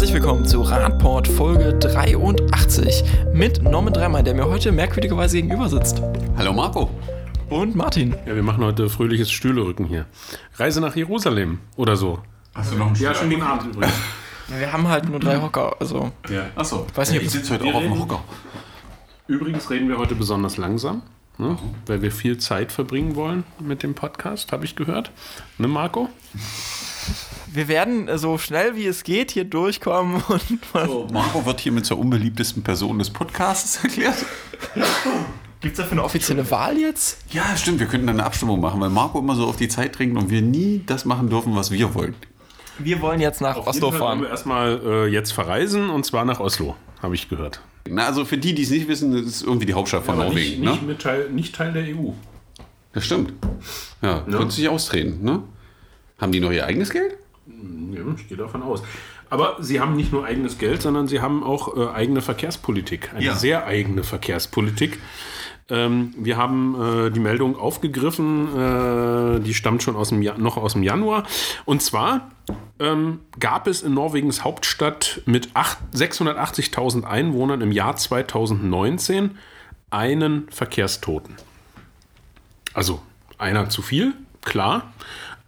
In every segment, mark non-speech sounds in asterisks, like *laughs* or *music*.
herzlich willkommen zu Radport Folge 83 mit Norman Dreimann, der mir heute merkwürdigerweise gegenüber sitzt. Hallo Marco. Und Martin. Ja, wir machen heute fröhliches Stühlerücken hier. Reise nach Jerusalem oder so. Hast du noch einen Ja, schönen guten Abend übrigens. Wir haben halt nur drei Hocker, also Ja. Achso, Weiß nicht, ob ich sitze heute auch auf dem Hocker. Übrigens reden wir heute besonders langsam, ne? weil wir viel Zeit verbringen wollen mit dem Podcast, habe ich gehört. Ne, Marco? Wir werden so schnell wie es geht hier durchkommen *laughs* und So, Marco wird hiermit zur unbeliebtesten Person des Podcasts erklärt. Gibt es dafür eine offizielle Wahl jetzt? Ja, stimmt, wir könnten dann eine Abstimmung machen, weil Marco immer so auf die Zeit dringt und wir nie das machen dürfen, was wir wollen. Wir wollen jetzt nach Oslo Jeden Fall wollen fahren. wir erstmal äh, jetzt verreisen und zwar nach Oslo, habe ich gehört. Na, also für die, die es nicht wissen, das ist irgendwie die Hauptstadt von Aber Norwegen. nicht, nicht, ne? mit Teil, nicht Teil der EU. Das stimmt. Ja, könnte sich austreten. Ne? Haben die noch ihr eigenes Geld? Ja, ich gehe davon aus. Aber sie haben nicht nur eigenes Geld, sondern sie haben auch äh, eigene Verkehrspolitik. Eine Ja. sehr eigene Verkehrspolitik. Ähm, wir haben äh, die Meldung aufgegriffen, äh, die stammt schon aus dem ja noch aus dem Januar. Und zwar ähm, gab es in Norwegens Hauptstadt mit acht- 680.000 Einwohnern im Jahr 2019 einen Verkehrstoten. Also einer zu viel, klar,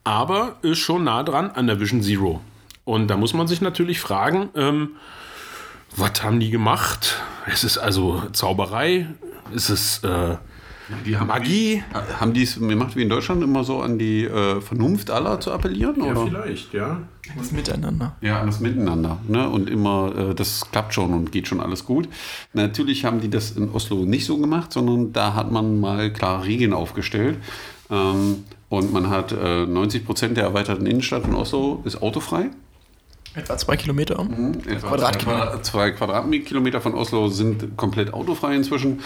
aber ist schon nah dran an der Vision Zero. Und da muss man sich natürlich fragen, ähm, was haben die gemacht? Ist es also Zauberei? Ist es äh, Die haben Magie? Haben die es gemacht wie in Deutschland immer so an die äh, Vernunft aller zu appellieren? Ja, oder? vielleicht, ja. Das Miteinander. Ja, alles miteinander. Ne? Und immer, äh, das klappt schon und geht schon alles gut. Natürlich haben die das in Oslo nicht so gemacht, sondern da hat man mal klare Regeln aufgestellt. Ähm, und man hat äh, 90 Prozent der erweiterten Innenstadt von Oslo ist autofrei. Etwa zwei Kilometer. Etwa Quadratkilometer. Zwei Quadratkilometer von Oslo sind komplett autofrei inzwischen.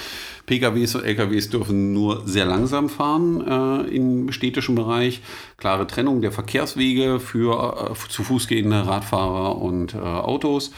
PKWs und LKWs dürfen nur sehr langsam fahren äh, im städtischen Bereich. Klare Trennung der Verkehrswege für äh, zu Fuß gehende Radfahrer und äh, Autos.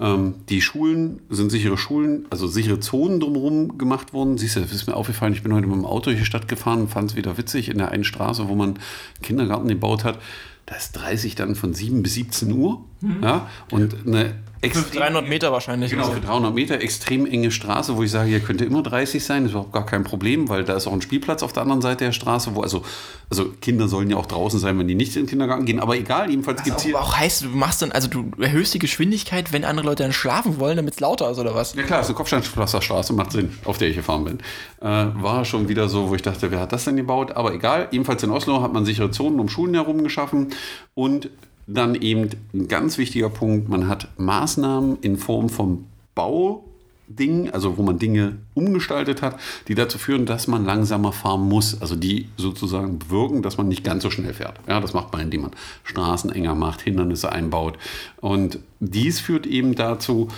Ähm, die Schulen sind sichere Schulen, also sichere Zonen drumherum gemacht worden. Siehst du, das ist mir aufgefallen, ich bin heute mit dem Auto hier Stadt gefahren und fand es wieder witzig in der einen Straße, wo man einen Kindergarten gebaut hat. Da ist 30 dann von 7 bis 17 Uhr. Ja, und eine Für extrem 300 Meter wahrscheinlich. Genau, für 300 Meter extrem enge Straße, wo ich sage, hier könnte immer 30 sein, ist überhaupt gar kein Problem, weil da ist auch ein Spielplatz auf der anderen Seite der Straße, wo also, also Kinder sollen ja auch draußen sein, wenn die nicht in den Kindergarten gehen, aber egal, jedenfalls gibt es hier. auch, auch heißt, du machst dann, also du erhöhst die Geschwindigkeit, wenn andere Leute dann schlafen wollen, damit es lauter ist oder was? Ja klar, ist eine Kopfsteinpflasterstraße, macht Sinn, auf der ich gefahren bin. Äh, war schon wieder so, wo ich dachte, wer hat das denn gebaut? Aber egal, jedenfalls in Oslo hat man sichere Zonen um Schulen herum geschaffen und dann eben ein ganz wichtiger Punkt, man hat Maßnahmen in Form von Baudingen, also wo man Dinge umgestaltet hat, die dazu führen, dass man langsamer fahren muss. Also die sozusagen bewirken, dass man nicht ganz so schnell fährt. Ja, das macht man, indem man Straßen enger macht, Hindernisse einbaut. Und dies führt eben dazu,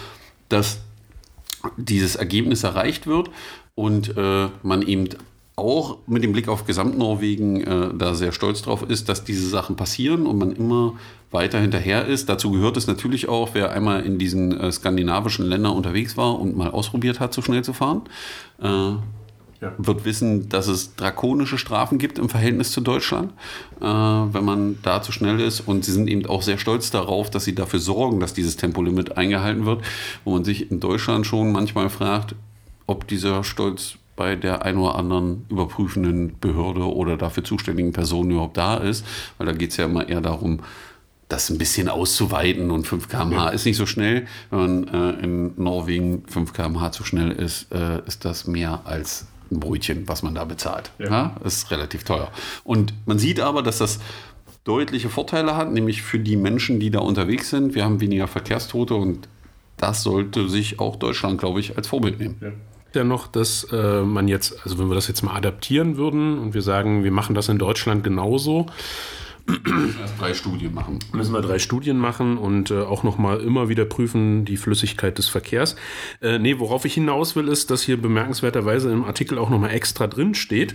dass dieses Ergebnis erreicht wird und äh, man eben auch mit dem Blick auf Gesamtnorwegen äh, da sehr stolz drauf ist, dass diese Sachen passieren und man immer weiter hinterher ist. Dazu gehört es natürlich auch, wer einmal in diesen äh, skandinavischen Ländern unterwegs war und mal ausprobiert hat, so schnell zu fahren, äh, wird wissen, dass es drakonische Strafen gibt im Verhältnis zu Deutschland, äh, wenn man da zu schnell ist. Und sie sind eben auch sehr stolz darauf, dass sie dafür sorgen, dass dieses Tempolimit eingehalten wird, wo man sich in Deutschland schon manchmal fragt, ob dieser Stolz bei der ein oder anderen überprüfenden Behörde oder dafür zuständigen Person überhaupt da ist, weil da geht es ja immer eher darum, das ein bisschen auszuweiten und 5 km/h ist nicht so schnell. Wenn man äh, in Norwegen 5 km/h zu schnell ist, äh, ist das mehr als ein Brötchen, was man da bezahlt. Ja. Ja. ist relativ teuer. Und man sieht aber, dass das deutliche Vorteile hat, nämlich für die Menschen, die da unterwegs sind. Wir haben weniger Verkehrstote und das sollte sich auch Deutschland, glaube ich, als Vorbild nehmen. Dennoch, dass äh, man jetzt, also wenn wir das jetzt mal adaptieren würden und wir sagen, wir machen das in Deutschland genauso, Erst drei Studien machen. müssen wir drei Studien machen und äh, auch nochmal immer wieder prüfen die Flüssigkeit des Verkehrs. Äh, nee, worauf ich hinaus will, ist, dass hier bemerkenswerterweise im Artikel auch nochmal extra drin steht,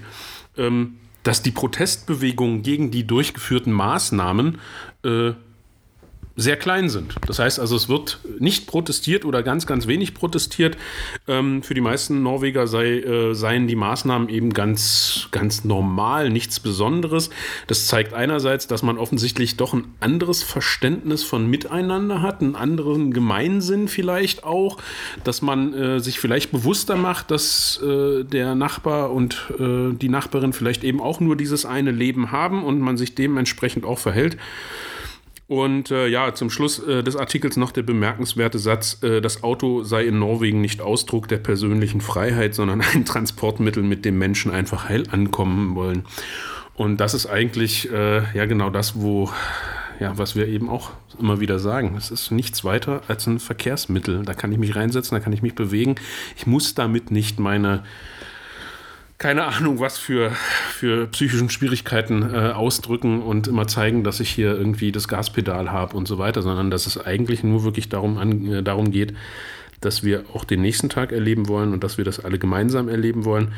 ähm, dass die Protestbewegung gegen die durchgeführten Maßnahmen äh, sehr klein sind. Das heißt also, es wird nicht protestiert oder ganz, ganz wenig protestiert. Ähm, für die meisten Norweger sei, äh, seien die Maßnahmen eben ganz, ganz normal, nichts Besonderes. Das zeigt einerseits, dass man offensichtlich doch ein anderes Verständnis von Miteinander hat, einen anderen Gemeinsinn vielleicht auch, dass man äh, sich vielleicht bewusster macht, dass äh, der Nachbar und äh, die Nachbarin vielleicht eben auch nur dieses eine Leben haben und man sich dementsprechend auch verhält. Und äh, ja, zum Schluss äh, des Artikels noch der bemerkenswerte Satz, äh, das Auto sei in Norwegen nicht Ausdruck der persönlichen Freiheit, sondern *laughs* ein Transportmittel, mit dem Menschen einfach heil ankommen wollen. Und das ist eigentlich äh, ja genau das, wo ja, was wir eben auch immer wieder sagen. Es ist nichts weiter als ein Verkehrsmittel. Da kann ich mich reinsetzen, da kann ich mich bewegen. Ich muss damit nicht meine keine Ahnung, was für, für psychischen Schwierigkeiten äh, ausdrücken und immer zeigen, dass ich hier irgendwie das Gaspedal habe und so weiter, sondern dass es eigentlich nur wirklich darum, an, äh, darum geht, dass wir auch den nächsten Tag erleben wollen und dass wir das alle gemeinsam erleben wollen.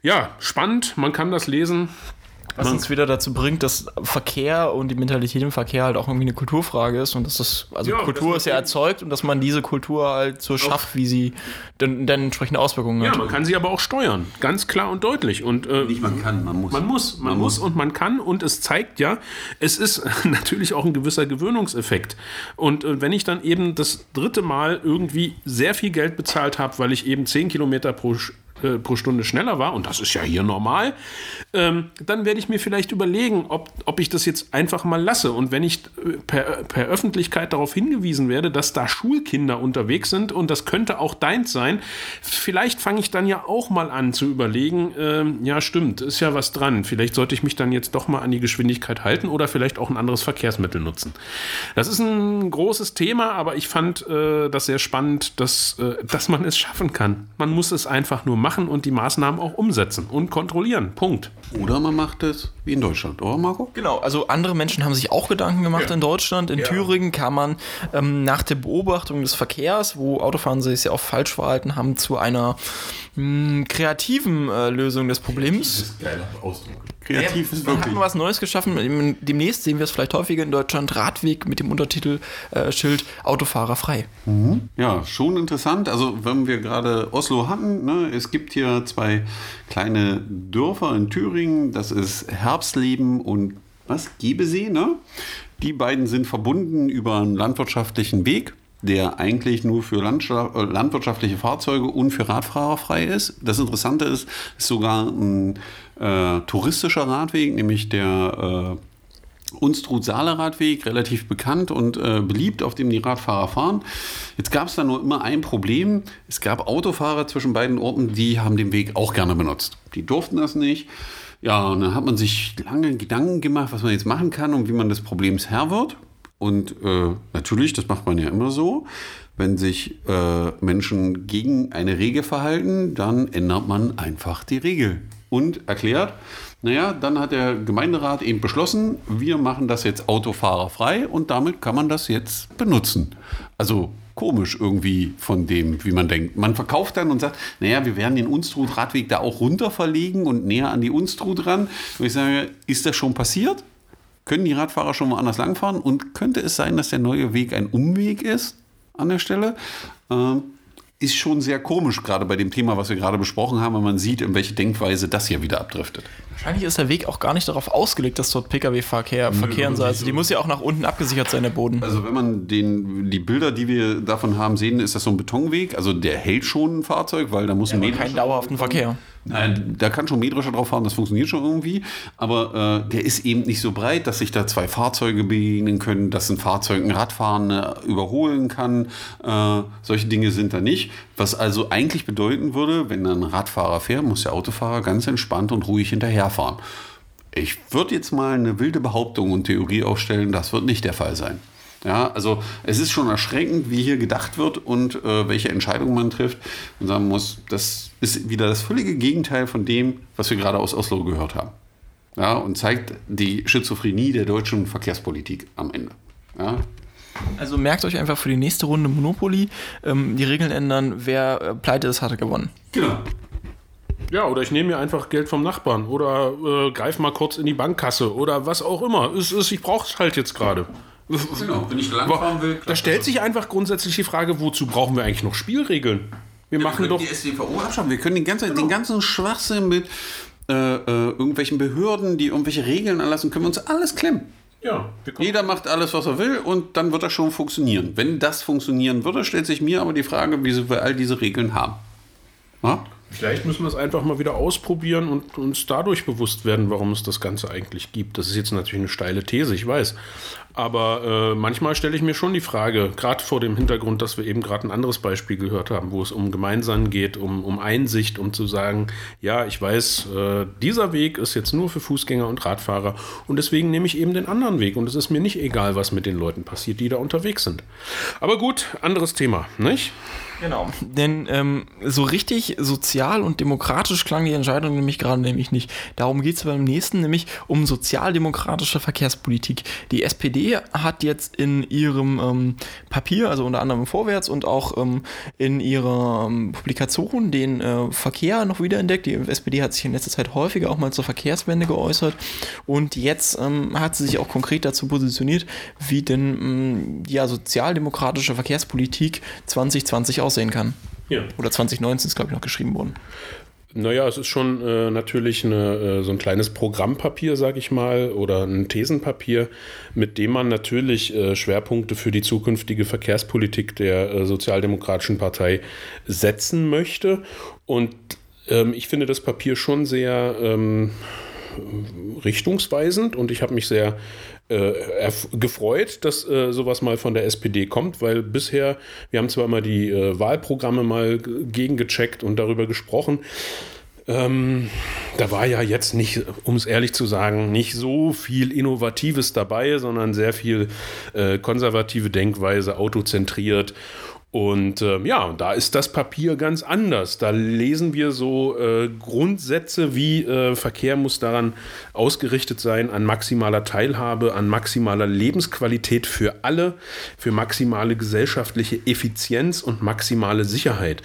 Ja, spannend, man kann das lesen. Was uns wieder dazu bringt, dass Verkehr und die Mentalität im Verkehr halt auch irgendwie eine Kulturfrage ist und dass das, also Ja, Kultur das ist ja man- erzeugt und dass man diese Kultur halt so schafft, wie sie dann, dann entsprechende Auswirkungen Ja, hat. man kann sie aber auch steuern, ganz klar und deutlich. Und äh, Nicht man kann, man muss. Man muss, man, muss und man kann und es zeigt ja, es ist *laughs* natürlich auch ein gewisser Gewöhnungseffekt. Und äh, wenn ich dann eben das dritte Mal irgendwie sehr viel Geld bezahlt habe, weil ich eben 10 Kilometer pro, äh, pro Stunde schneller war, und das ist ja hier normal, ähm, dann werde ich mir vielleicht überlegen, ob, ob ich das jetzt einfach mal lasse. Und wenn ich äh, per, per Öffentlichkeit darauf hingewiesen werde, dass da Schulkinder unterwegs sind und das könnte auch deins sein, vielleicht fange ich dann ja auch mal an zu überlegen, ähm, ja stimmt, ist ja was dran. Vielleicht sollte ich mich dann jetzt doch mal an die Geschwindigkeit halten oder vielleicht auch ein anderes Verkehrsmittel nutzen. Das ist ein großes Thema, aber ich fand äh, das sehr spannend, dass, äh, dass man es schaffen kann. Man muss es einfach nur machen und die Maßnahmen auch umsetzen und kontrollieren. Punkt. Oder man macht es wie in Deutschland, oder Marco? Genau, also andere Menschen haben sich auch Gedanken gemacht in Deutschland. In Thüringen kam man ähm, nach der Beobachtung des Verkehrs, wo Autofahren sich ja auch falsch verhalten haben, zu einer mh, kreativen äh, Lösung des Problems. Geiler Ausdruck. Kreativ ist Man hat wirklich. mal was Neues geschaffen. Dem- Demnächst sehen wir es vielleicht häufiger in Deutschland. Radweg mit dem Untertitel äh, Schild Autofahrer frei. Ja, schon interessant. Also, wenn wir gerade Oslo hatten, ne, es gibt hier zwei kleine Dörfer in Thüringen. Das ist Herbstleben und was? Gebesee, ne? Die beiden sind verbunden über einen landwirtschaftlichen Weg, der eigentlich nur für äh, landwirtschaftliche Fahrzeuge und für Radfahrer frei ist. Das Interessante ist, ist sogar ein äh, touristischer Radweg, nämlich der äh, Unstrut-Saale-Radweg, relativ bekannt und äh, beliebt, auf dem die Radfahrer fahren. Jetzt gab es da nur immer ein Problem. Es gab Autofahrer zwischen beiden Orten, die haben den Weg auch gerne benutzt. Die durften das nicht. Ja, und dann hat man sich lange Gedanken gemacht, was man jetzt machen kann und wie man des Problems Herr wird. Und äh, natürlich, das macht man ja immer so, wenn sich äh, Menschen gegen eine Regel verhalten, dann ändert man einfach die Regel. Und erklärt, naja, dann hat der Gemeinderat eben beschlossen, wir machen das jetzt autofahrerfrei und damit kann man das jetzt benutzen. Also komisch irgendwie von dem, wie man denkt. Man verkauft dann und sagt, naja, wir werden den Unstrut-Radweg da auch runter verlegen und näher an die Unstrut ran. Und ich sage, ist das schon passiert? Können die Radfahrer schon woanders langfahren? Und könnte es sein, dass der neue Weg ein Umweg ist an der Stelle? Ähm, ist schon sehr komisch, gerade bei dem Thema, was wir gerade besprochen haben, wenn man sieht, in welche Denkweise das hier wieder abdriftet. Wahrscheinlich ist der Weg auch gar nicht darauf ausgelegt, dass dort Pkw-Verkehr verkehren soll. Also die muss ja auch nach unten abgesichert sein, der Boden. Also wenn man den, die Bilder, die wir davon haben, sehen, ist das so ein Betonweg. Also der hält schon ein Fahrzeug, weil da muss ein Aber Mähdrescher keinen dauerhaften Verkehr. Nein, da kann schon Mähdrescher drauf fahren, das funktioniert schon irgendwie. Aber äh, der ist eben nicht so breit, dass sich da zwei Fahrzeuge begegnen können, dass ein Fahrzeug ein Radfahrende überholen kann. Äh, solche Dinge sind da nicht. Was also eigentlich bedeuten würde, wenn ein Radfahrer fährt, muss der Autofahrer ganz entspannt und ruhig hinterherfahren. Ich würde jetzt mal eine wilde Behauptung und Theorie aufstellen, das wird nicht der Fall sein. Ja, also es ist schon erschreckend, wie hier gedacht wird und äh, welche Entscheidungen man trifft. Und sagen muss, das ist wieder das völlige Gegenteil von dem, was wir gerade aus Oslo gehört haben. Ja, und zeigt die Schizophrenie der deutschen Verkehrspolitik am Ende. Ja, Also merkt euch einfach für die nächste Runde Monopoly ähm, die Regeln ändern. Wer äh, pleite ist, hat er gewonnen. genau. Ja, oder ich nehme mir einfach Geld vom Nachbarn oder äh, greif mal kurz in die Bankkasse oder was auch immer. Es ist, ich brauche es halt jetzt gerade. *laughs* Genau, wenn ich langfahren will. Da stellt sich einfach grundsätzlich die Frage, wozu brauchen wir eigentlich noch Spielregeln? Wir ja, machen wir doch. Die SDVO abschaffen. Wir können den ganzen, genau. den ganzen Schwachsinn mit äh, äh, irgendwelchen Behörden, die irgendwelche Regeln erlassen, können wir uns alles klemmen. Ja, Jeder macht alles, was er will und dann wird das schon funktionieren. Wenn das funktionieren würde, stellt sich mir aber die Frage, wieso wir all diese Regeln haben. Ja? Vielleicht müssen wir es einfach mal wieder ausprobieren und uns dadurch bewusst werden, warum es das Ganze eigentlich gibt. Das ist jetzt natürlich eine steile These, ich weiß. Aber äh, manchmal stelle ich mir schon die Frage, gerade vor dem Hintergrund, dass wir eben gerade ein anderes Beispiel gehört haben, wo es um Gemeinsein geht, um, um Einsicht, um zu sagen, ja, ich weiß, äh, dieser Weg ist jetzt nur für Fußgänger und Radfahrer und deswegen nehme ich eben den anderen Weg und es ist mir nicht egal, was mit den Leuten passiert, die da unterwegs sind. Aber gut, anderes Thema, nicht? Genau, denn ähm, so richtig sozial und demokratisch klang die Entscheidung nämlich gerade nämlich nicht. Darum geht es beim nächsten, nämlich um sozialdemokratische Verkehrspolitik. Die SPD hat jetzt in ihrem ähm, Papier, also unter anderem Vorwärts und auch ähm, in ihrer ähm, Publikation den äh, Verkehr noch wiederentdeckt. Die SPD hat sich in letzter Zeit häufiger auch mal zur Verkehrswende geäußert und jetzt ähm, hat sie sich auch konkret dazu positioniert, wie denn ähm, ja sozialdemokratische Verkehrspolitik 2020 aussieht aussehen kann. Ja. Oder 2019 ist, glaube ich, noch geschrieben worden. Naja, es ist schon äh, natürlich eine, äh, so ein kleines Programmpapier, sage ich mal, oder ein Thesenpapier, mit dem man natürlich äh, Schwerpunkte für die zukünftige Verkehrspolitik der äh, Sozialdemokratischen Partei setzen möchte. Und ähm, ich finde das Papier schon sehr ähm, richtungsweisend und ich habe mich sehr äh, gefreut, dass äh, sowas mal von der SPD kommt, weil bisher, wir haben zwar mal die äh, Wahlprogramme mal gegengecheckt und darüber gesprochen, ähm, da war ja jetzt nicht, um es ehrlich zu sagen, nicht so viel Innovatives dabei, sondern sehr viel äh, konservative Denkweise, autozentriert und äh, ja, da ist das Papier ganz anders. Da lesen wir so äh, Grundsätze wie äh, Verkehr muss daran ausgerichtet sein, an maximaler Teilhabe, an maximaler Lebensqualität für alle, für maximale gesellschaftliche Effizienz und maximale Sicherheit.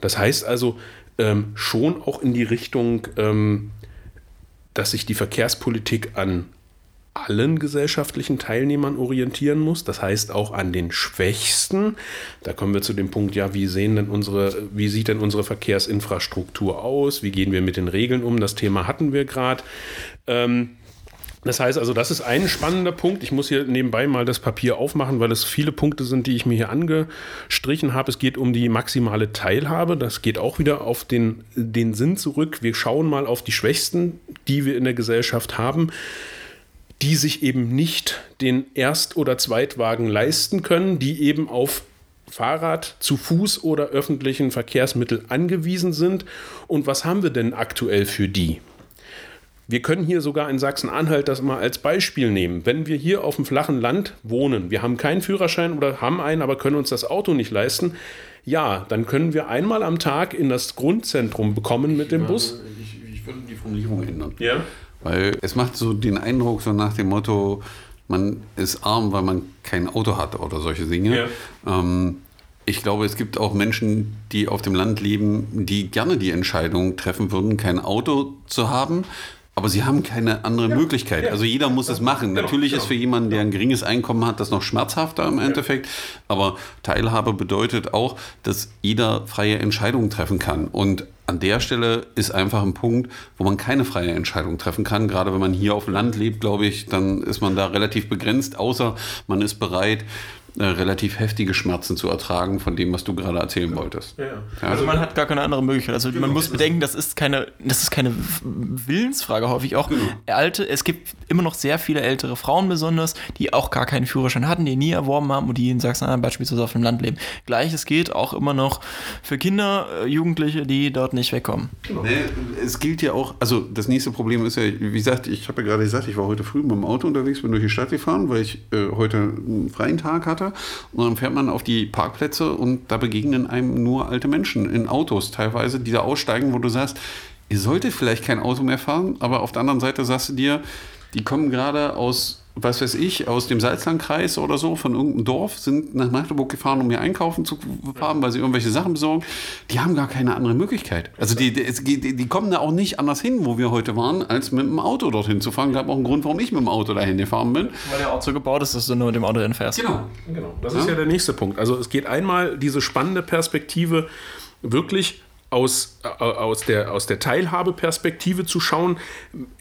Das heißt also ähm, schon auch in die Richtung, ähm, dass sich die Verkehrspolitik an allen gesellschaftlichen Teilnehmern orientieren muss, das heißt auch an den Schwächsten. Da kommen wir zu dem Punkt, ja, wie sehen denn unsere, wie sieht denn unsere Verkehrsinfrastruktur aus? Wie gehen wir mit den Regeln um? Das Thema hatten wir gerade. Ähm, das heißt also, das ist ein spannender Punkt. Ich muss hier nebenbei mal das Papier aufmachen, weil es viele Punkte sind, die ich mir hier angestrichen habe. Es geht um die maximale Teilhabe. Das geht auch wieder auf den, den Sinn zurück. Wir schauen mal auf die Schwächsten, die wir in der Gesellschaft haben die sich eben nicht den Erst- oder Zweitwagen leisten können, die eben auf Fahrrad, zu Fuß oder öffentlichen Verkehrsmittel angewiesen sind. Und was haben wir denn aktuell für die? Wir können hier sogar in Sachsen-Anhalt das mal als Beispiel nehmen. Wenn wir hier auf dem flachen Land wohnen, wir haben keinen Führerschein oder haben einen, aber können uns das Auto nicht leisten, ja, dann können wir einmal am Tag in das Grundzentrum bekommen mit dem Bus. Ich, ich würde die Formulierung ändern. Ja. Weil es macht so den Eindruck, so nach dem Motto, man ist arm, weil man kein Auto hat oder solche Dinge. Ja. Ähm, ich glaube, es gibt auch Menschen, die auf dem Land leben, die gerne die Entscheidung treffen würden, kein Auto zu haben, aber sie haben keine andere ja, Möglichkeit. Ja, also jeder muss es machen. Genau, Natürlich genau. ist für jemanden, der ein geringes Einkommen hat, das noch schmerzhafter im Endeffekt. Aber Teilhabe bedeutet auch, dass jeder freie Entscheidungen treffen kann. Und an der Stelle ist einfach ein Punkt, wo man keine freie Entscheidung treffen kann. Gerade wenn man hier auf Land lebt, glaube ich, dann ist man da relativ begrenzt, außer man ist bereit, äh, relativ heftige Schmerzen zu ertragen von dem, was du gerade erzählen ja. wolltest. Ja, ja. Also man hat gar keine andere Möglichkeit. Also genau. man muss bedenken, das ist keine, das ist keine Willensfrage häufig auch. Genau. Alte, es gibt immer noch sehr viele ältere Frauen besonders, die auch gar keinen Führerschein hatten, die nie erworben haben und die in Sachsen-Anhalt beispielsweise auf dem Land leben. Gleiches gilt auch immer noch für Kinder, äh, Jugendliche, die dort nicht wegkommen. Genau. Es gilt ja auch, also das nächste Problem ist ja, wie gesagt, ich habe ja gerade gesagt, ich war heute früh mit dem Auto unterwegs, bin durch die Stadt gefahren, weil ich äh, heute einen freien Tag hatte. Und dann fährt man auf die Parkplätze und da begegnen einem nur alte Menschen in Autos. Teilweise, die da aussteigen, wo du sagst, ihr solltet vielleicht kein Auto mehr fahren, aber auf der anderen Seite sagst du dir, die kommen gerade aus was weiß ich, aus dem Salzlandkreis oder so, von irgendeinem Dorf, sind nach Magdeburg gefahren, um hier einkaufen zu fahren, weil sie irgendwelche Sachen besorgen. Die haben gar keine andere Möglichkeit. Also die, die, die kommen da auch nicht anders hin, wo wir heute waren, als mit dem Auto dorthin zu fahren. Gab auch einen Grund, warum ich mit dem Auto dahin gefahren bin. Weil der Ort so gebaut ist, dass du nur mit dem Auto hinfährst. Genau. genau. Das ja. ist ja der nächste Punkt. Also es geht einmal diese spannende Perspektive, wirklich aus, äh, aus, der, aus der Teilhabeperspektive zu schauen,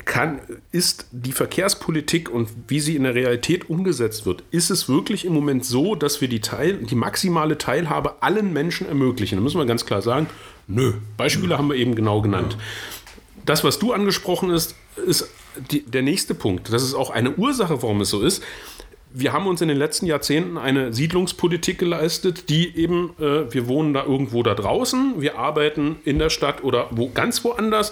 kann, ist die Verkehrspolitik und wie sie in der Realität umgesetzt wird, ist es wirklich im Moment so, dass wir die, Teil, die maximale Teilhabe allen Menschen ermöglichen? Da müssen wir ganz klar sagen, nö. Beispiele haben wir eben genau genannt. Das, was du angesprochen hast, ist die, der nächste Punkt. Das ist auch eine Ursache, warum es so ist wir haben uns in den letzten Jahrzehnten eine Siedlungspolitik geleistet, die eben, äh, wir wohnen da irgendwo da draußen, wir arbeiten in der Stadt oder wo, ganz woanders.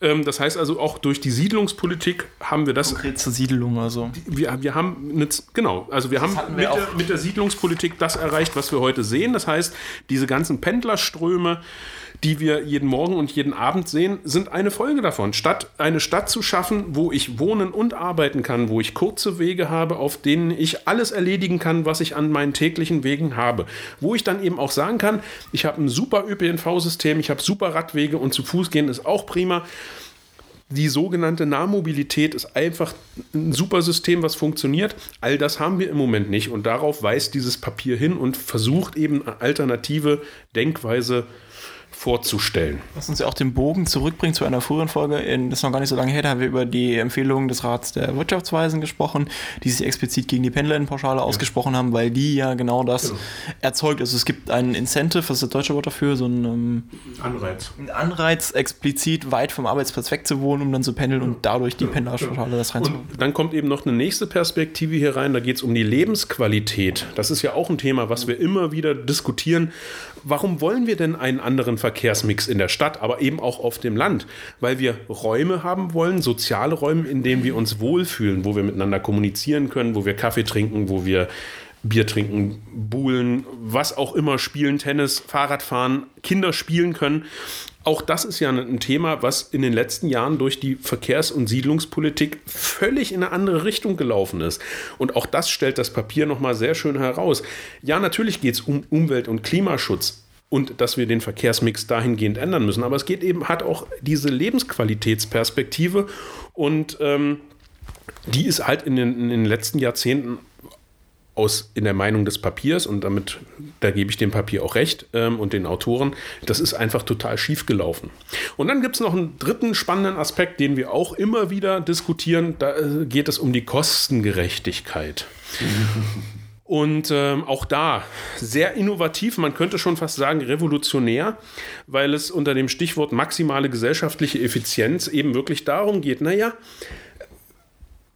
Ähm, das heißt also, auch durch die Siedlungspolitik haben wir das. Konkrete Siedelung, also. Wir, wir haben, eine, genau, also wir das haben wir mit, der, mit der Siedlungspolitik das erreicht, was wir heute sehen. Das heißt, diese ganzen Pendlerströme, die wir jeden Morgen und jeden Abend sehen, sind eine Folge davon. Statt eine Stadt zu schaffen, wo ich wohnen und arbeiten kann, wo ich kurze Wege habe, auf denen ich alles erledigen kann, was ich an meinen täglichen Wegen habe. Wo ich dann eben auch sagen kann, ich habe ein super ÖPNV-System, ich habe super Radwege und zu Fuß gehen ist auch prima. Die sogenannte Nahmobilität ist einfach ein super System, was funktioniert. All das haben wir im Moment nicht und darauf weist dieses Papier hin und versucht eben eine alternative Denkweise zu vorzustellen. Was uns ja auch den Bogen zurückbringt zu einer früheren Folge, in, das ist noch gar nicht so lange her, da haben wir über die Empfehlungen des Rats der Wirtschaftsweisen gesprochen, die sich explizit gegen die Pendlerinnenpauschale ja. ausgesprochen haben, weil die ja genau das genau. erzeugt. Also es gibt einen Incentive, was ist das deutsche Wort dafür? So ein ähm, Anreiz. Ein Anreiz, explizit weit vom Arbeitsplatz wegzuwohnen, um dann zu pendeln und dadurch die ja. Pendlerpauschale das reinzubekommen. Und dann kommt eben noch eine nächste Perspektive hier rein, da geht es um die Lebensqualität. Das ist ja auch ein Thema, was wir immer wieder diskutieren warum wollen wir denn einen anderen Verkehrsmix in der Stadt, aber eben auch auf dem Land? Weil wir Räume haben wollen, soziale Räume, in denen wir uns wohlfühlen, wo wir miteinander kommunizieren können, wo wir Kaffee trinken, wo wir Bier trinken, buhlen, was auch immer, spielen, Tennis, Fahrrad fahren, Kinder spielen können. Auch das ist ja ein Thema, was in den letzten Jahren durch die Verkehrs- und Siedlungspolitik völlig in eine andere Richtung gelaufen ist. Und auch das stellt das Papier nochmal sehr schön heraus. Ja, natürlich geht es um Umwelt- und Klimaschutz und dass wir den Verkehrsmix dahingehend ändern müssen. Aber es geht eben, hat auch diese Lebensqualitätsperspektive und ähm, die ist halt in den, in den letzten Jahrzehnten aus in der Meinung des Papiers und damit, da gebe ich dem Papier auch recht ähm, und den Autoren, das ist einfach total schief gelaufen. Und dann gibt es noch einen dritten spannenden Aspekt, den wir auch immer wieder diskutieren. Da äh, geht es um die Kostengerechtigkeit. *laughs* Und ähm, auch da sehr innovativ, man könnte schon fast sagen revolutionär, weil es unter dem Stichwort maximale gesellschaftliche Effizienz eben wirklich darum geht, naja,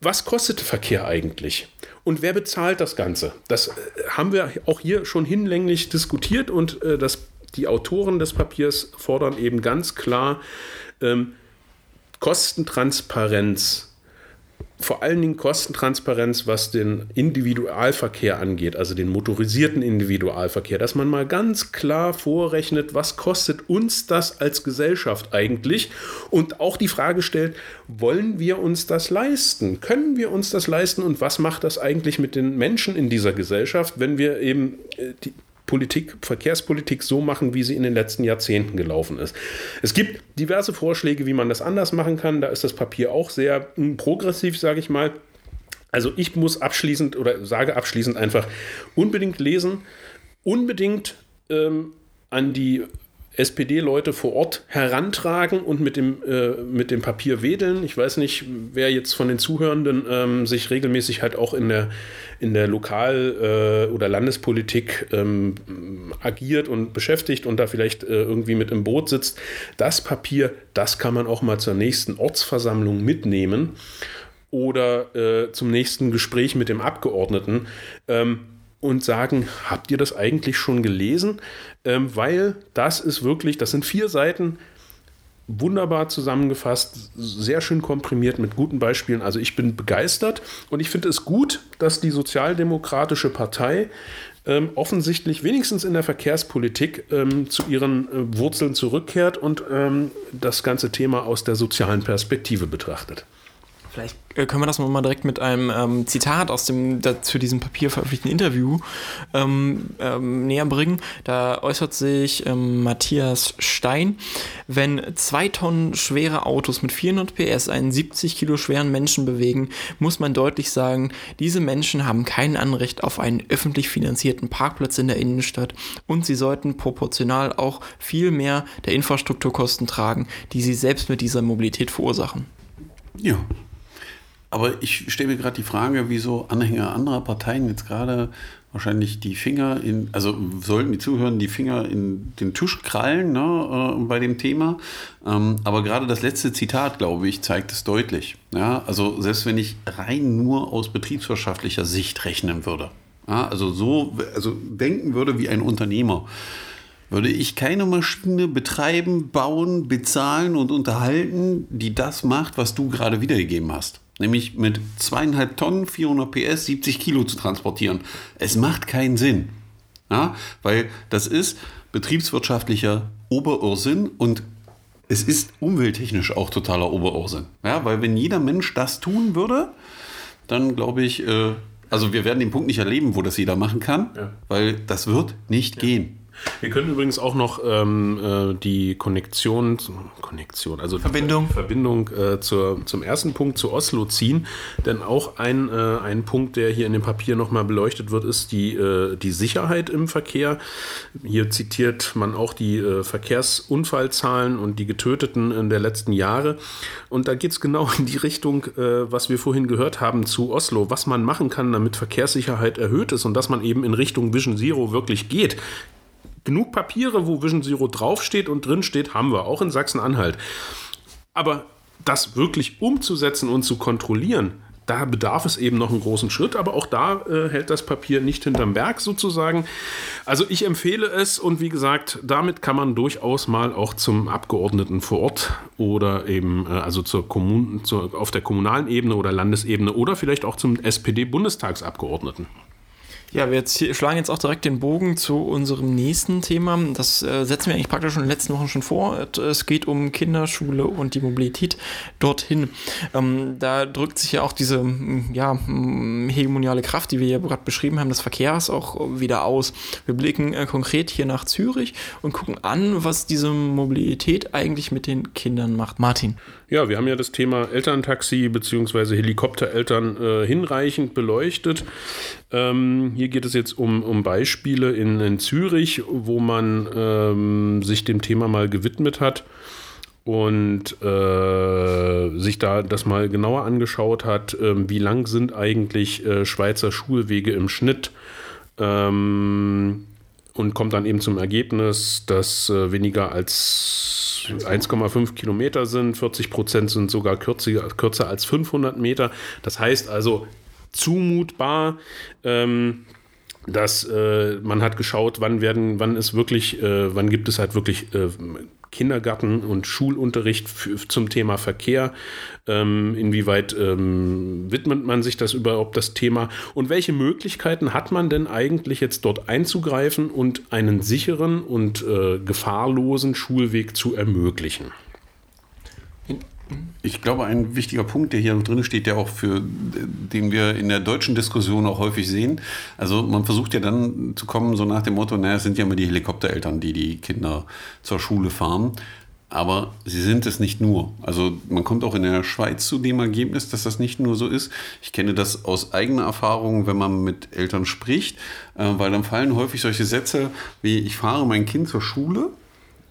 was kostet Verkehr eigentlich? Und wer bezahlt das Ganze? Das äh, haben wir auch hier schon hinlänglich diskutiert und äh, das, die Autoren des Papiers fordern eben ganz klar ähm, Kostentransparenz vor allen Dingen Kostentransparenz, was den Individualverkehr angeht, also den motorisierten Individualverkehr, dass man mal ganz klar vorrechnet, was kostet uns das als Gesellschaft eigentlich und auch die Frage stellt, wollen wir uns das leisten? Können wir uns das leisten und was macht das eigentlich mit den Menschen in dieser Gesellschaft, wenn wir eben äh, die Politik, Verkehrspolitik so machen, wie sie in den letzten Jahrzehnten gelaufen ist. Es gibt diverse Vorschläge, wie man das anders machen kann. Da ist das Papier auch sehr hm, progressiv, sage ich mal. Also ich muss abschließend oder sage abschließend einfach unbedingt lesen, unbedingt ähm, an die SPD-Leute vor Ort herantragen und mit dem, äh, mit dem Papier wedeln. Ich weiß nicht, wer jetzt von den Zuhörenden ähm, sich regelmäßig halt auch in der, in der Lokal- äh, oder Landespolitik ähm, agiert und beschäftigt und da vielleicht äh, irgendwie mit im Boot sitzt. Das Papier, das kann man auch mal zur nächsten Ortsversammlung mitnehmen oder äh, zum nächsten Gespräch mit dem Abgeordneten. Ähm, und sagen, habt ihr das eigentlich schon gelesen? Ähm, weil das ist wirklich, das sind vier Seiten, wunderbar zusammengefasst, sehr schön komprimiert mit guten Beispielen. Also ich bin begeistert und ich finde es gut, dass die Sozialdemokratische Partei ähm, offensichtlich wenigstens in der Verkehrspolitik ähm, zu ihren äh, Wurzeln zurückkehrt und ähm, das ganze Thema aus der sozialen Perspektive betrachtet. Vielleicht äh, können wir das mal direkt mit einem ähm, Zitat aus dem zu diesem Papier veröffentlichten Interview ähm, ähm, näher bringen. Da äußert sich ähm, Matthias Stein, wenn zwei Tonnen schwere Autos mit 400 PS einen 70 Kilo schweren Menschen bewegen, muss man deutlich sagen, diese Menschen haben kein Anrecht auf einen öffentlich finanzierten Parkplatz in der Innenstadt und sie sollten proportional auch viel mehr der Infrastrukturkosten tragen, die sie selbst mit dieser Mobilität verursachen. Ja, aber ich stelle mir gerade die Frage, wieso Anhänger anderer Parteien jetzt gerade wahrscheinlich die Finger in, also sollten die zuhören, die Finger in den Tisch krallen ne, äh, bei dem Thema. Ähm, aber gerade das letzte Zitat, glaube ich, zeigt es deutlich. Ja? Also selbst wenn ich rein nur aus betriebswirtschaftlicher Sicht rechnen würde, ja? also so, also denken würde wie ein Unternehmer, würde ich keine Maschine betreiben, bauen, bezahlen und unterhalten, die das macht, was du gerade wiedergegeben hast nämlich mit zweieinhalb Tonnen, 400 PS, 70 Kilo zu transportieren. Es macht keinen Sinn, ja, weil das ist betriebswirtschaftlicher Oberirrsinn und es ist umwelttechnisch auch totaler Oberirrsinn. Ja, weil wenn jeder Mensch das tun würde, dann glaube ich, äh, also wir werden den Punkt nicht erleben, wo das jeder machen kann, ja. weil das wird nicht ja. gehen. Wir können übrigens auch noch ähm, äh, die Konnektion, Konnektion, also Verbindung, Verbindung äh, zur, zum ersten Punkt zu Oslo ziehen. Denn auch ein, äh, ein Punkt, der hier in dem Papier nochmal beleuchtet wird, ist die, äh, die Sicherheit im Verkehr. Hier zitiert man auch die äh, Verkehrsunfallzahlen und die Getöteten in der letzten Jahre. Und da geht es genau in die Richtung, äh, was wir vorhin gehört haben zu Oslo, was man machen kann, damit Verkehrssicherheit erhöht ist und dass man eben in Richtung Vision Zero wirklich geht genug Papiere, wo Vision Zero draufsteht und drin steht, haben wir, auch in Sachsen-Anhalt. Aber das wirklich umzusetzen und zu kontrollieren, da bedarf es eben noch einen großen Schritt, aber auch da äh, hält das Papier nicht hinterm Berg sozusagen. Also ich empfehle es und wie gesagt, damit kann man durchaus mal auch zum Abgeordneten vor Ort oder eben äh, also zur Kommun zur, auf der kommunalen Ebene oder Landesebene oder vielleicht auch zum SPD-Bundestagsabgeordneten. Ja, wir jetzt schlagen jetzt auch direkt den Bogen zu unserem nächsten Thema. Das äh, setzen wir eigentlich praktisch schon in den letzten Wochen schon vor. Es geht um Kinderschule und die Mobilität dorthin. Ähm, da drückt sich ja auch diese ja, hegemoniale Kraft, die wir ja gerade beschrieben haben, des Verkehrs auch wieder aus. Wir blicken äh, konkret hier nach Zürich und gucken an, was diese Mobilität eigentlich mit den Kindern macht. Martin. Ja, wir haben ja das Thema Elterntaxi bzw. Helikoptereltern äh, hinreichend beleuchtet. Ähm, hier geht es jetzt um, um Beispiele in, in Zürich, wo man ähm, sich dem Thema mal gewidmet hat und äh, sich da das mal genauer angeschaut hat, äh, wie lang sind eigentlich äh, Schweizer Schulwege im Schnitt. Ähm, und kommt dann eben zum Ergebnis, dass äh, weniger als 1,5 Kilometer sind, 40 Prozent sind sogar kürzer, kürzer als 500 Meter. Das heißt also zumutbar. Ähm, dass äh, man hat geschaut, wann werden, wann ist wirklich, äh, wann gibt es halt wirklich äh, Kindergarten und Schulunterricht zum Thema Verkehr. Ähm, inwieweit ähm, widmet man sich das überhaupt das Thema? Und welche Möglichkeiten hat man denn eigentlich jetzt dort einzugreifen und einen sicheren und äh, gefahrlosen Schulweg zu ermöglichen? Ich glaube, ein wichtiger Punkt, der hier drin steht, der auch für, den wir in der deutschen Diskussion auch häufig sehen. Also man versucht ja dann zu kommen, so nach dem Motto, naja, es sind ja immer die Helikoptereltern, die die Kinder zur Schule fahren. Aber sie sind es nicht nur. Also man kommt auch in der Schweiz zu dem Ergebnis, dass das nicht nur so ist. Ich kenne das aus eigener Erfahrung, wenn man mit Eltern spricht, äh, weil dann fallen häufig solche Sätze wie, ich fahre mein Kind zur Schule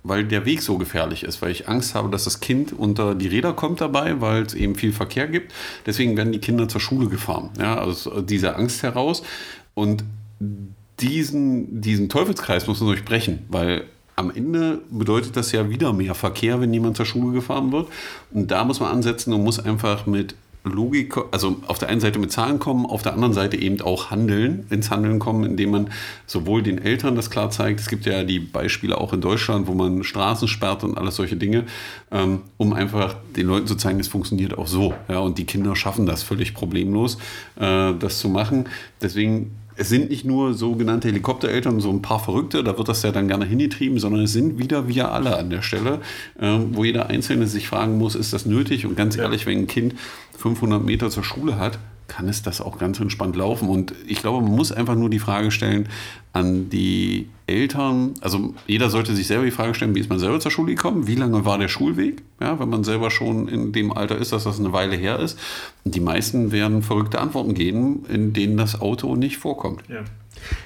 weil der Weg so gefährlich ist, weil ich Angst habe, dass das Kind unter die Räder kommt dabei, weil es eben viel Verkehr gibt. Deswegen werden die Kinder zur Schule gefahren. Ja, also diese Angst heraus. Und diesen, diesen Teufelskreis muss man durchbrechen, weil am Ende bedeutet das ja wieder mehr Verkehr, wenn jemand zur Schule gefahren wird. Und da muss man ansetzen und muss einfach mit Logik, also auf der einen Seite mit Zahlen kommen, auf der anderen Seite eben auch handeln, ins Handeln kommen, indem man sowohl den Eltern das klar zeigt, es gibt ja die Beispiele auch in Deutschland, wo man Straßen sperrt und alles solche Dinge, ähm, um einfach den Leuten zu zeigen, es funktioniert auch so. Ja, und die Kinder schaffen das völlig problemlos, äh, das zu machen. Deswegen es sind nicht nur sogenannte Helikoptereltern, so ein paar Verrückte, da wird das ja dann gerne hingetrieben, sondern es sind wieder wir alle an der Stelle, ähm, wo jeder Einzelne sich fragen muss, ist das nötig? Und ganz ehrlich, wenn ein Kind 500 Meter zur Schule hat, kann es das auch ganz entspannt laufen. Und ich glaube, man muss einfach nur die Frage stellen an die Eltern. Also jeder sollte sich selber die Frage stellen, wie ist man selber zur Schule gekommen? Wie lange war der Schulweg? Ja, wenn man selber schon in dem Alter ist, dass das eine Weile her ist. Und die meisten werden verrückte Antworten geben, in denen das Auto nicht vorkommt. Ja.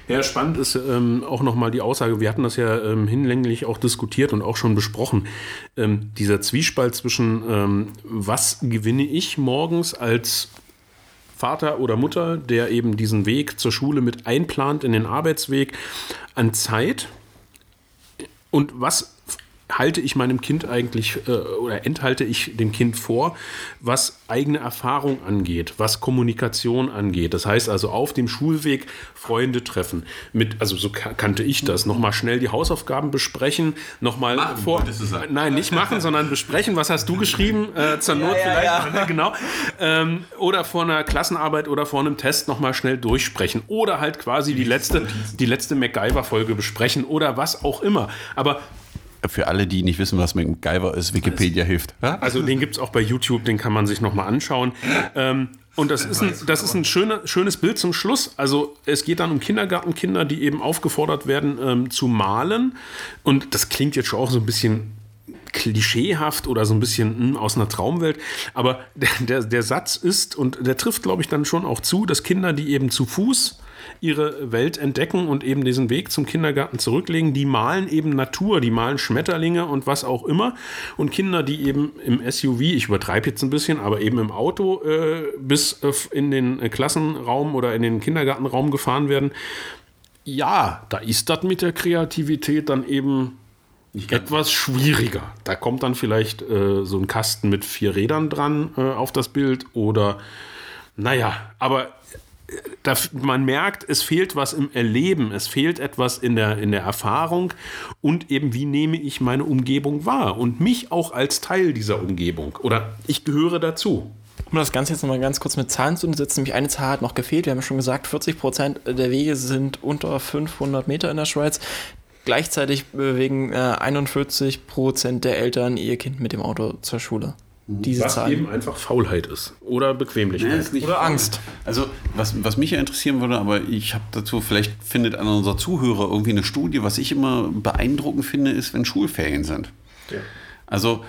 Ja, spannend ist ähm, auch nochmal die Aussage, wir hatten das ja ähm, hinlänglich auch diskutiert und auch schon besprochen, ähm, dieser Zwiespalt zwischen, ähm, was gewinne ich morgens als Vater oder Mutter, der eben diesen Weg zur Schule mit einplant in den Arbeitsweg an Zeit. Und was halte ich meinem Kind eigentlich äh, oder enthalte ich dem Kind vor, was eigene Erfahrung angeht, was Kommunikation angeht. Das heißt also auf dem Schulweg Freunde treffen. Mit, also so kannte ich das. Nochmal schnell die Hausaufgaben besprechen, nochmal vor. Nein, nicht machen, sondern besprechen. Was hast du geschrieben? Äh, zur Not ja, vielleicht. Ja. Ne, genau. Ähm, oder vor einer Klassenarbeit oder vor einem Test nochmal schnell durchsprechen. Oder halt quasi die letzte, die letzte MacGyver-Folge besprechen oder was auch immer. Aber für alle, die nicht wissen, was MacGyver ist, Wikipedia also, hilft. Ja? Also den gibt es auch bei YouTube, den kann man sich nochmal anschauen. Ähm, und das ist ein, das ist ein schöner, schönes Bild zum Schluss. Also es geht dann um Kindergartenkinder, die eben aufgefordert werden ähm, zu malen. Und das klingt jetzt schon auch so ein bisschen klischeehaft oder so ein bisschen mh, hm, aus einer Traumwelt. Aber der, der, der Satz ist, und der trifft, glaube ich, dann schon auch zu, dass Kinder, die eben zu Fuß ihre Welt entdecken und eben diesen Weg zum Kindergarten zurücklegen. Die malen eben Natur, die malen Schmetterlinge und was auch immer. Und Kinder, die eben im SUV, ich übertreibe jetzt ein bisschen, aber eben im Auto äh, bis äh, in den äh, Klassenraum oder in den Kindergartenraum gefahren werden. Ja, da ist das mit der Kreativität dann eben etwas schwieriger. Da kommt dann vielleicht äh, so ein Kasten mit vier Rädern dran äh, auf das Bild oder naja, aber man merkt, es fehlt was im Erleben, es fehlt etwas in der, in der Erfahrung und eben, wie nehme ich meine Umgebung wahr und mich auch als Teil dieser Umgebung oder ich gehöre dazu. Um das Ganze jetzt nochmal ganz kurz mit Zahlen zu setzen, nämlich eine Zahl hat noch gefehlt. Wir haben schon gesagt, 40 Prozent der Wege sind unter 500 Meter in der Schweiz. Gleichzeitig bewegen äh, 41 Prozent der Eltern ihr Kind mit dem Auto zur Schule. Diese was Zahlen. eben einfach Faulheit ist oder Bequemlichkeit nee, oder Angst. Also was, was mich ja interessieren würde, aber ich habe dazu, vielleicht findet einer unserer Zuhörer irgendwie eine Studie, was ich immer beeindruckend finde, ist, wenn Schulferien sind. Ja. Also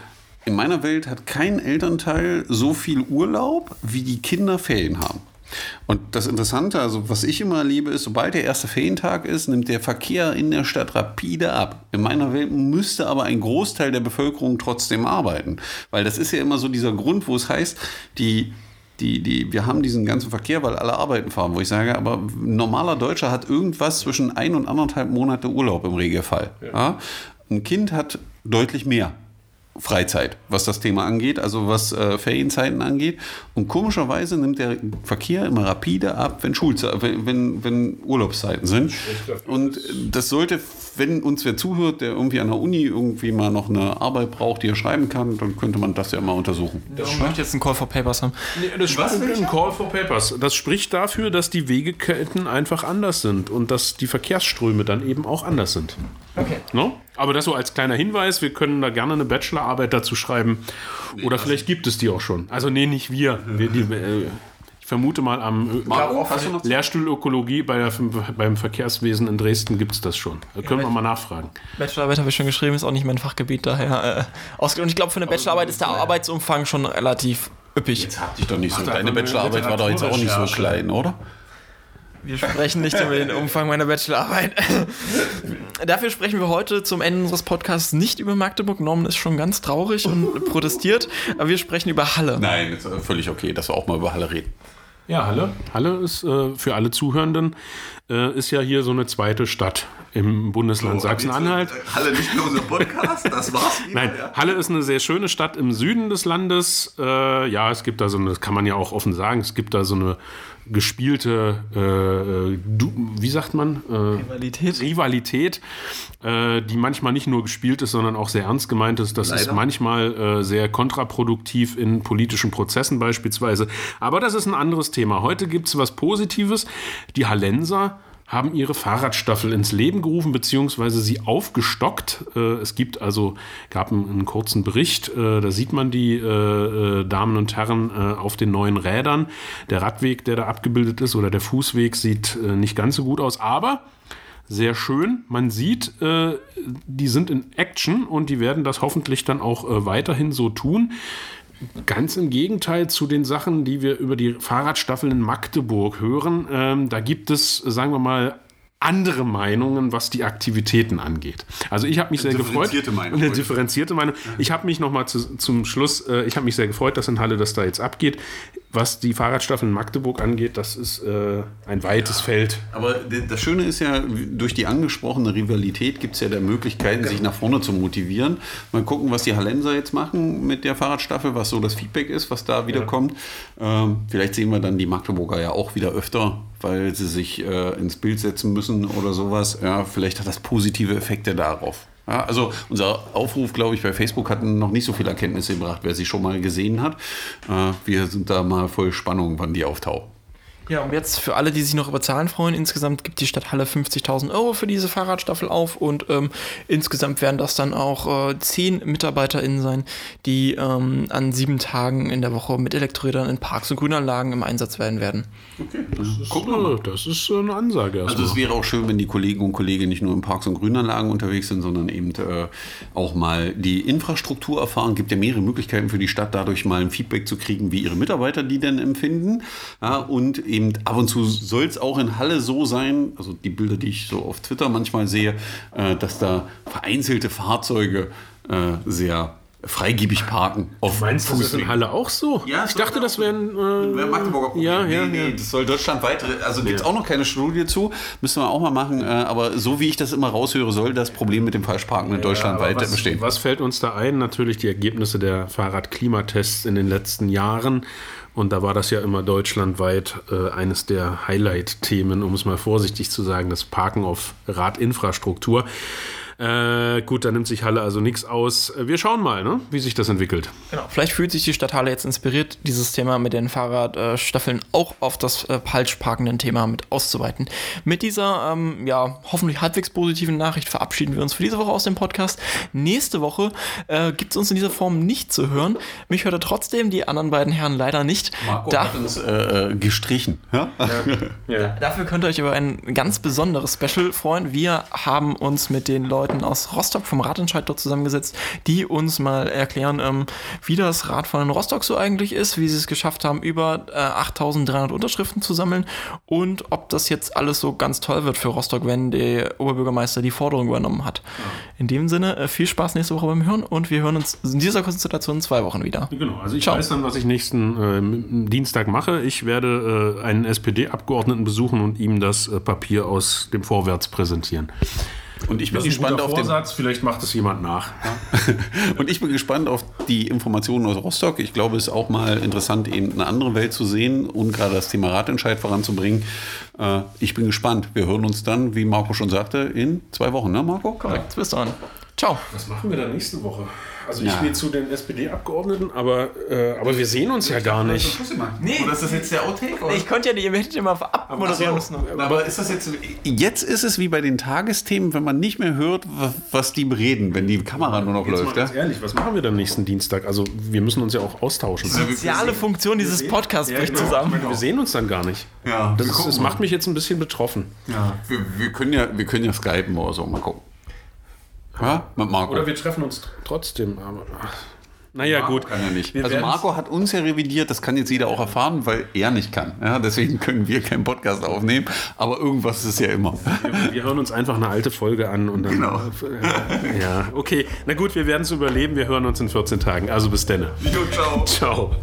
in meiner Welt hat kein Elternteil so viel Urlaub, wie die Kinder Ferien haben. Und das Interessante, also was ich immer erlebe, ist, sobald der erste Ferientag ist, nimmt der Verkehr in der Stadt rapide ab. In meiner Welt müsste aber ein Großteil der Bevölkerung trotzdem arbeiten. Weil das ist ja immer so dieser Grund, wo es heißt, die, die, die, wir haben diesen ganzen Verkehr, weil alle arbeiten fahren, wo ich sage, aber ein normaler Deutscher hat irgendwas zwischen ein und anderthalb Monate Urlaub im Regelfall. Ja. Ja? Ein Kind hat deutlich mehr. Freizeit, was das Thema angeht, also was äh, Ferienzeiten angeht. Und komischerweise nimmt der Verkehr immer rapide ab, wenn, Schulze wenn, wenn, wenn Urlaubszeiten sind. Und das sollte, wenn uns wer zuhört, der irgendwie an der Uni irgendwie mal noch eine Arbeit braucht, die er schreiben kann, dann könnte man das ja mal untersuchen. Das ich möchte jetzt einen Call for Papers haben. Nee, das was ein Call for Papers. Das spricht dafür, dass die Wegeketten einfach anders sind und dass die Verkehrsströme dann eben auch anders sind. Okay. No? Aber das so als kleiner Hinweis, wir können da gerne eine Bachelorarbeit dazu schreiben. Nee, Oder vielleicht gibt es die auch schon. Also nee, nicht wir. wir die, äh, vermute mal am äh, Lehrstuhl Ökologie bei der, beim Verkehrswesen in Dresden gibt es das schon. Da können ja, wir mal nachfragen. Bachelorarbeit habe ich schon geschrieben, ist auch nicht mein Fachgebiet daher. Äh, und ich glaube, für eine Bachelorarbeit ist der Arbeitsumfang schon relativ üppig. Jetzt hab dich doch nicht so. Deine Bachelorarbeit war doch jetzt auch nicht so klein, oder? Wir sprechen nicht über den Umfang meiner Bachelorarbeit. *laughs* Dafür sprechen wir heute zum Ende unseres Podcasts nicht über Magdeburg. Norman ist schon ganz traurig und *laughs* protestiert, aber wir sprechen über Halle. Nein, ist völlig okay, dass wir auch mal über Halle reden. Ja, Halle. Halle ist äh, für alle Zuhörenden äh, ist ja hier so eine zweite Stadt im Bundesland so, Sachsen-Anhalt. Halle nicht nur unser Podcast, das war's. *laughs* Wieder, Nein, ja. Halle ist eine sehr schöne Stadt im Süden des Landes. Äh, ja, es gibt da so eine, das kann man ja auch offen sagen, es gibt da so eine gespielte, äh, du, wie sagt man? Äh, Rivalität. Rivalität, äh, die manchmal nicht nur gespielt ist, sondern auch sehr ernst gemeint ist. Das ist Leider. manchmal äh, sehr kontraproduktiv in politischen Prozessen beispielsweise. Aber das ist ein anderes Thema. Heute gibt es was Positives. Die Hallenser haben ihre Fahrradstaffel ins Leben gerufen, beziehungsweise sie aufgestockt. Äh, es gibt also, gab einen, einen kurzen Bericht, äh, da sieht man die äh, Damen und Herren auf den neuen Rädern. Der Radweg, der da abgebildet ist, oder der Fußweg sieht nicht ganz so gut aus, aber sehr schön. Man sieht, die sind in Action und die werden das hoffentlich dann auch weiterhin so tun. Ganz im Gegenteil zu den Sachen, die wir über die Fahrradstaffeln in Magdeburg hören. Ähm, da gibt es, sagen wir mal, andere Meinungen, was die Aktivitäten angeht. Also ich habe mich sehr gefreut. differenzierte Meinung. Eine differenzierte Meinung. Ich habe mich noch mal zu, zum Schluss, äh, ich habe mich sehr gefreut, dass in Halle das da jetzt abgeht. Was die Fahrradstaffel in Magdeburg angeht, das ist äh, ein weites Feld. Aber das Schöne ist ja, durch die angesprochene Rivalität gibt es ja da Möglichkeiten, sich nach vorne zu motivieren. Mal gucken, was die Hallenser jetzt machen mit der Fahrradstaffel, was so das Feedback ist, was da wieder kommt. Ähm, vielleicht sehen wir dann die Magdeburger ja auch wieder öfter, weil sie sich äh, ins Bild setzen müssen oder sowas. Ja, vielleicht hat das positive Effekte darauf. Ja, also unser Aufruf, glaube ich, bei Facebook hat noch nicht so viele Erkenntnisse gebracht, wer sie schon mal gesehen hat. Äh, wir sind da mal voll Spannung, wann die auftauchen. Ja, und jetzt für alle, die sich noch über Zahlen freuen, insgesamt gibt die Stadt Halle 50.000 Euro für diese Fahrradstaffel auf und ähm, insgesamt werden das dann auch äh, zehn MitarbeiterInnen sein, die ähm, an sieben Tagen in der Woche mit Elektrorädern in Parks und Grünanlagen im Einsatz werden werden. Okay, Guck mal, das ist äh, eine Ansage Also erstmal. es wäre auch schön, wenn die Kollegen und Kolleginnen nicht nur in Parks und Grünanlagen unterwegs sind, sondern eben äh, auch mal die Infrastruktur erfahren. Gibt ja mehrere Möglichkeiten für die Stadt, dadurch mal ein Feedback zu kriegen, wie ihre Mitarbeiter die denn empfinden. Ja, und eben ab und zu soll es auch in Halle so sein, also die Bilder, die ich so auf Twitter manchmal sehe, äh, dass da vereinzelte Fahrzeuge äh, sehr freigebig parken auf Meinst du, das ist in. Halle auch so? Ja, ich dachte, das wären. Äh, Wäre Magdeburger Problem. Ja, nee, ja, nee, ja. das soll deutschlandweit, also gibt es auch noch keine Studie zu, müssen wir auch mal machen, äh, aber so wie ich das immer raushöre, soll das Problem mit dem Falschparken in Deutschland weiter was, bestehen. Was fällt uns da ein? Natürlich die Ergebnisse der Fahrradklimatests in den letzten Jahren. Und da war das ja immer deutschlandweit äh, eines der Highlight-Themen, um es mal vorsichtig zu sagen, das Parken auf Radinfrastruktur. Äh, gut, da nimmt sich Halle also nichts aus. Äh, Wir schauen mal, ne, wie sich das entwickelt. Genau. Vielleicht fühlt sich die Stadt Halle jetzt inspiriert, dieses Thema mit den Fahrradstaffeln auch auf das äh, falsch parkenden Thema mit auszuweiten. Mit dieser, ähm, ja, hoffentlich halbwegs positiven Nachricht verabschieden wir uns für diese Woche aus dem Podcast. Nächste Woche äh, gibt es uns in dieser Form nicht zu hören. Mich hört er trotzdem, die anderen beiden Herren leider nicht. Marco Da- hat uns äh, äh, gestrichen. Ja? Dafür könnt ihr euch über ein ganz besonderes Special freuen. Wir haben uns mit den Leuten aus Rostock vom Radentscheid dort zusammengesetzt, die uns mal erklären, ähm, wie das Radfahren in Rostock so eigentlich ist, wie sie es geschafft haben, über äh, 8300 Unterschriften zu sammeln und ob das jetzt alles so ganz toll wird für Rostock, wenn der Oberbürgermeister die Forderung übernommen hat. In dem Sinne, äh, viel Spaß nächste Woche beim Hören und wir hören uns in dieser Konstellation in zwei Wochen wieder. Genau, also ich Ciao. weiß dann, was ich nächsten äh, Dienstag mache. Ich werde äh, einen SPD-Abgeordneten besuchen und ihm das äh, Papier aus dem Vorwärts präsentieren. Und ich bin Das ist ein gespannt guter auf den Vorsatz, vielleicht macht es jemand nach. *laughs* Und ich bin gespannt auf die Informationen aus Rostock. Ich glaube, es ist auch mal interessant, eben eine andere Welt zu sehen und gerade das Thema Radentscheid voranzubringen. Äh, ich bin gespannt. Wir hören uns dann, wie Marco schon sagte, in zwei Wochen, ne, Marco? Korrekt, bis dann. Ciao. Was machen wir dann nächste Woche? Also Ja. ich gehe zu den SPD-Abgeordneten, aber, äh, aber wir sehen uns ja gar nicht. Nee. Oder ist das jetzt der Outtake? Oder? Ich konnte ja nicht, ihr hättet immer abmoderieren müssen. Aber ist das jetzt. Jetzt ist es wie bei den Tagesthemen, wenn man nicht mehr hört, wa- was die bereden, wenn die Kamera nur noch Jetzt mal läuft. ganz Ja? ehrlich, was machen wir dann nächsten Dienstag? Also wir müssen uns ja auch austauschen. soziale Funktion dieses Podcasts bricht genau. zusammen. Ich meine, wir sehen uns dann gar nicht. Ja, das, ist, das mal. macht mich jetzt ein bisschen betroffen. Ja. Wir, wir, können ja, wir können ja skypen oder so, mal gucken. Ja? Mit Marco. Oder wir treffen uns trotzdem. Aber, ach, naja, gut. Kann er nicht. Wir Also Marco hat uns ja revidiert, das kann jetzt jeder auch erfahren, weil er nicht kann. Ja, deswegen können wir keinen Podcast aufnehmen, aber irgendwas ist ja immer. Wir, wir hören uns einfach eine alte Folge an und dann. Genau. Äh, *laughs* ja, okay. Na gut, wir werden es überleben. Wir hören uns in 14 Tagen. Also bis dann. ciao. Ciao.